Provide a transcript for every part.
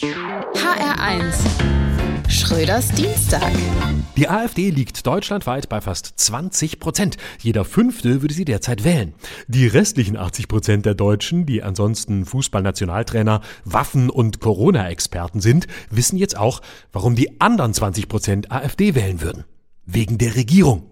HR1 Schröders Dienstag. Die AfD liegt deutschlandweit bei fast 20 Prozent. Jeder Fünfte würde sie derzeit wählen. Die restlichen 80 Prozent der Deutschen, die ansonsten Fußballnationaltrainer, Waffen- und Corona-Experten sind, wissen jetzt auch, warum die anderen 20 Prozent AfD wählen würden. Wegen der Regierung.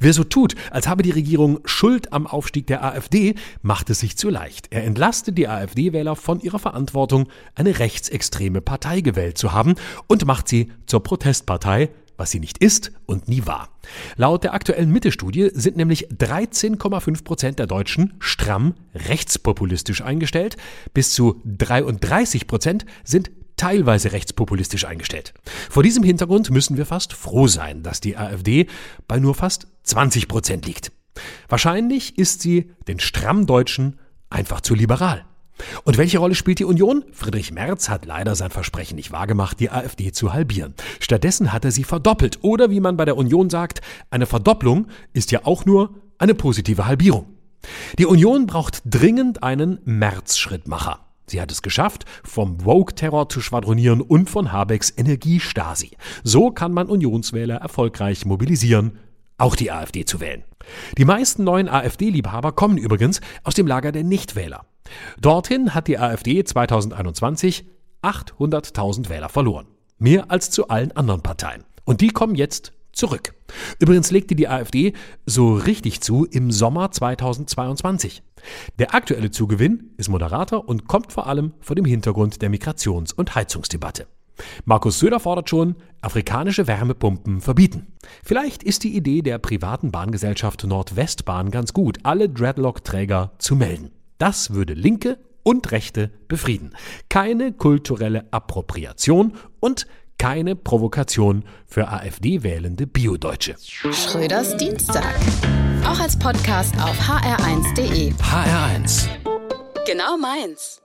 Wer so tut, als habe die Regierung Schuld am Aufstieg der AfD, macht es sich zu leicht. Er entlastet die AfD-Wähler von ihrer Verantwortung, eine rechtsextreme Partei gewählt zu haben und macht sie zur Protestpartei, was sie nicht ist und nie war. Laut der aktuellen Mitte-Studie sind nämlich 13,5 Prozent der Deutschen stramm rechtspopulistisch eingestellt, bis zu 33 Prozent sind teilweise rechtspopulistisch eingestellt. Vor diesem Hintergrund müssen wir fast froh sein, dass die AfD bei nur fast 20 Prozent liegt. Wahrscheinlich ist sie den Strammdeutschen einfach zu liberal. Und welche Rolle spielt die Union? Friedrich Merz hat leider sein Versprechen nicht wahrgemacht, die AfD zu halbieren. Stattdessen hat er sie verdoppelt. Oder wie man bei der Union sagt, eine Verdopplung ist ja auch nur eine positive Halbierung. Die Union braucht dringend einen Merz-Schrittmacher. Sie hat es geschafft, vom Woke-Terror zu schwadronieren und von Habecks Energiestasi. So kann man Unionswähler erfolgreich mobilisieren, auch die AfD zu wählen. Die meisten neuen AfD-Liebhaber kommen übrigens aus dem Lager der Nichtwähler. Dorthin hat die AfD 2021 800.000 Wähler verloren. Mehr als zu allen anderen Parteien. Und die kommen jetzt zurück. Übrigens legte die AfD so richtig zu im Sommer 2022. Der aktuelle Zugewinn ist moderater und kommt vor allem vor dem Hintergrund der Migrations- und Heizungsdebatte. Markus Söder fordert schon, afrikanische Wärmepumpen verbieten. Vielleicht ist die Idee der privaten Bahngesellschaft Nordwestbahn ganz gut, alle Dreadlock-Träger zu melden. Das würde Linke und Rechte befrieden. Keine kulturelle Appropriation und keine Provokation für AfD-wählende Biodeutsche. Schröders Dienstag. Auch als Podcast auf hr1.de. HR1. Genau meins.